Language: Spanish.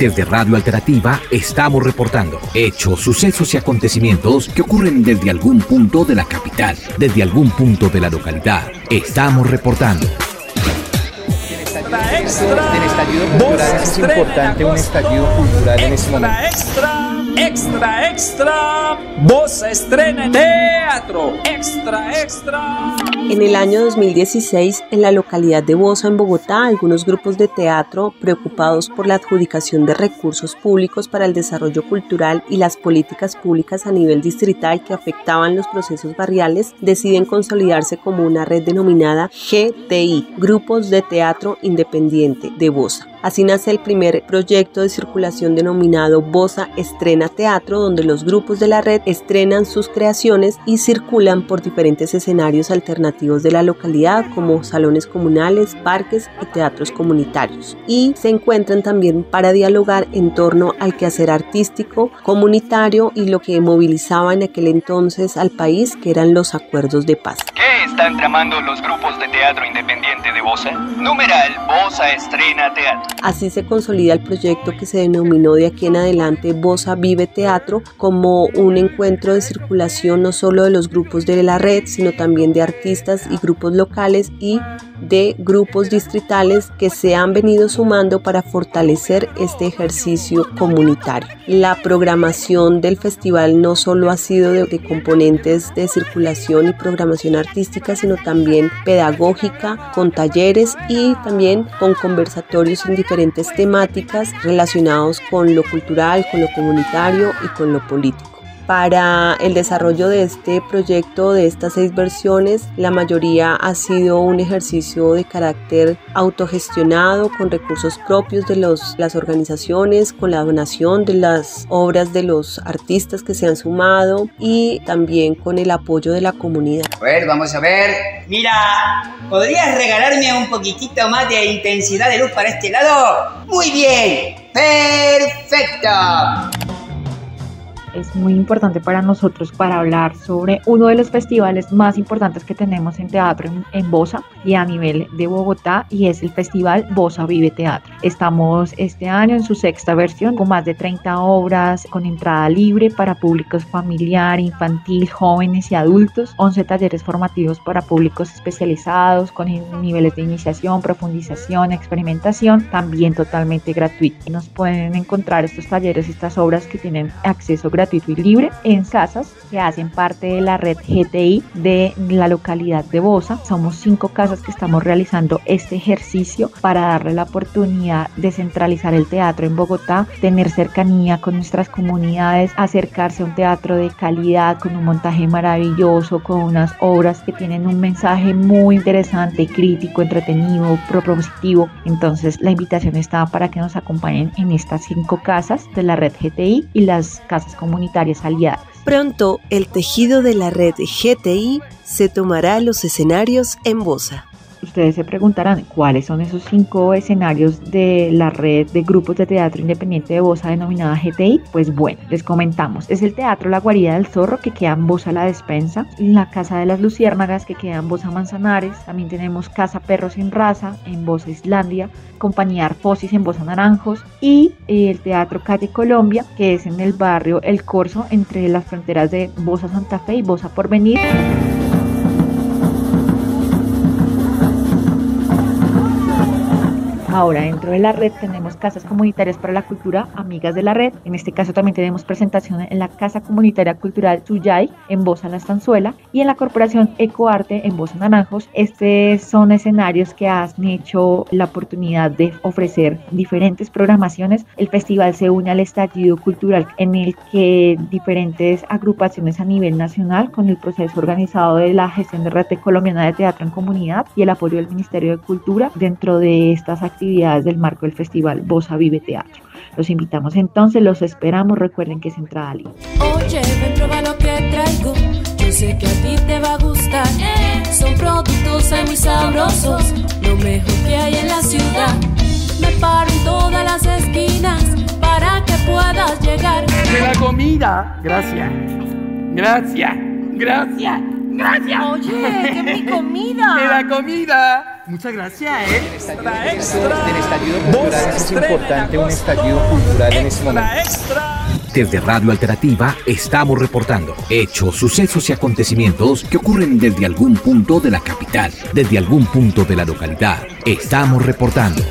Desde Radio Alternativa estamos reportando hechos, sucesos y acontecimientos que ocurren desde algún punto de la capital, desde algún punto de la localidad. Estamos reportando. El estallido cultural es importante un estallido cultural en este momento. Extra, extra, extra. Voz estrena teatro. Extra, extra. En el año 2016, en la localidad de Bosa, en Bogotá, algunos grupos de teatro, preocupados por la adjudicación de recursos públicos para el desarrollo cultural y las políticas públicas a nivel distrital que afectaban los procesos barriales, deciden consolidarse como una red denominada GTI, Grupos de Teatro Independiente de Bosa. Así nace el primer proyecto de circulación denominado Bosa Estrena Teatro, donde los grupos de la red estrenan sus creaciones y circulan por diferentes escenarios alternativos de la localidad, como salones comunales, parques y teatros comunitarios. Y se encuentran también para dialogar en torno al quehacer artístico, comunitario y lo que movilizaba en aquel entonces al país, que eran los acuerdos de paz. ¿Qué están tramando los grupos de teatro independiente de Bosa? Numeral Bosa Estrena Teatro. Así se consolida el proyecto que se denominó de aquí en adelante Bosa Vive Teatro como un encuentro de circulación no solo de los grupos de la red, sino también de artistas y grupos locales y de grupos distritales que se han venido sumando para fortalecer este ejercicio comunitario. La programación del festival no solo ha sido de, de, componentes de circulación y programación artística, sino también pedagógica, con talleres y también con conversatorios en diferentes temáticas relacionados con lo cultural, con lo comunitario y con lo político. Para el desarrollo de este proyecto, de estas seis versiones, la mayoría ha sido un ejercicio de carácter autogestionado, con recursos propios de los, las organizaciones, con la donación de las obras de los artistas que se han sumado y también con el apoyo de la comunidad. A ver, vamos a ver. Mira, ¿podrías regalarme un poquitito más de intensidad de luz para este lado? Muy bien, perfecto es muy importante para nosotros para hablar sobre uno de los festivales más importantes que tenemos en teatro en, en Bosa y a nivel de Bogotá y es el festival Bosa Vive Teatro. Estamos este año en su sexta versión con más de 30 obras con entrada libre para públicos familiar, infantil, jóvenes y adultos, 11 talleres formativos para públicos especializados con niveles de iniciación, profundización, experimentación, también totalmente gratuito. Nos pueden encontrar estos talleres, estas obras que tienen acceso gratuito gratuito y libre en casas que hacen parte de la red GTI de la localidad de Bosa. Somos cinco casas que estamos realizando este ejercicio para darle la oportunidad de centralizar el teatro en Bogotá, tener cercanía con nuestras comunidades, acercarse a un teatro de calidad con un montaje maravilloso, con unas obras que tienen un mensaje muy interesante, crítico, entretenido, propositivo. Entonces la invitación está para que nos acompañen en estas cinco casas de la red GTI y las casas comunitarias comunitarias aliadas. Pronto, el tejido de la red GTI se tomará los escenarios en Bosa. Ustedes se preguntarán cuáles son esos cinco escenarios de la red de grupos de teatro independiente de Bosa denominada GTI. Pues bueno, les comentamos. Es el Teatro La Guarida del Zorro que queda en Bosa La Despensa, la Casa de las Luciérnagas que queda en Bosa Manzanares, también tenemos Casa Perros sin Raza en Bosa Islandia, Compañía Arfosis en Bosa Naranjos y el Teatro Calle Colombia que es en el barrio El Corso entre las fronteras de Bosa Santa Fe y Bosa Porvenir. Ahora, dentro de la red tenemos casas comunitarias para la cultura, amigas de la red. En este caso también tenemos presentación en la Casa Comunitaria Cultural Chuyay en Bosa La Estanzuela y en la Corporación Ecoarte en Bosa Naranjos. Estos son escenarios que han hecho la oportunidad de ofrecer diferentes programaciones. El festival se une al estallido cultural en el que diferentes agrupaciones a nivel nacional con el proceso organizado de la gestión de red colombiana de teatro en comunidad y el apoyo del Ministerio de Cultura dentro de estas actividades actividades del marco del festival Bosa Vive Teatro. Los invitamos entonces, los esperamos, recuerden que es entrada libre. Oye, ven, prueba lo que traigo, yo sé que a ti te va a gustar. Son productos muy sabrosos, lo mejor que hay en la ciudad. Me paro en todas las esquinas para que puedas llegar. De la comida, gracias, gracias, gracias, gracias. Oye, que mi comida. De la comida Muchas gracias, ¿eh? Extra, extra. Del estallido cultural es importante un estallido cultural en este momento. Desde Radio Alternativa estamos reportando hechos, sucesos y acontecimientos que ocurren desde algún punto de la capital, desde algún punto de la localidad. Estamos reportando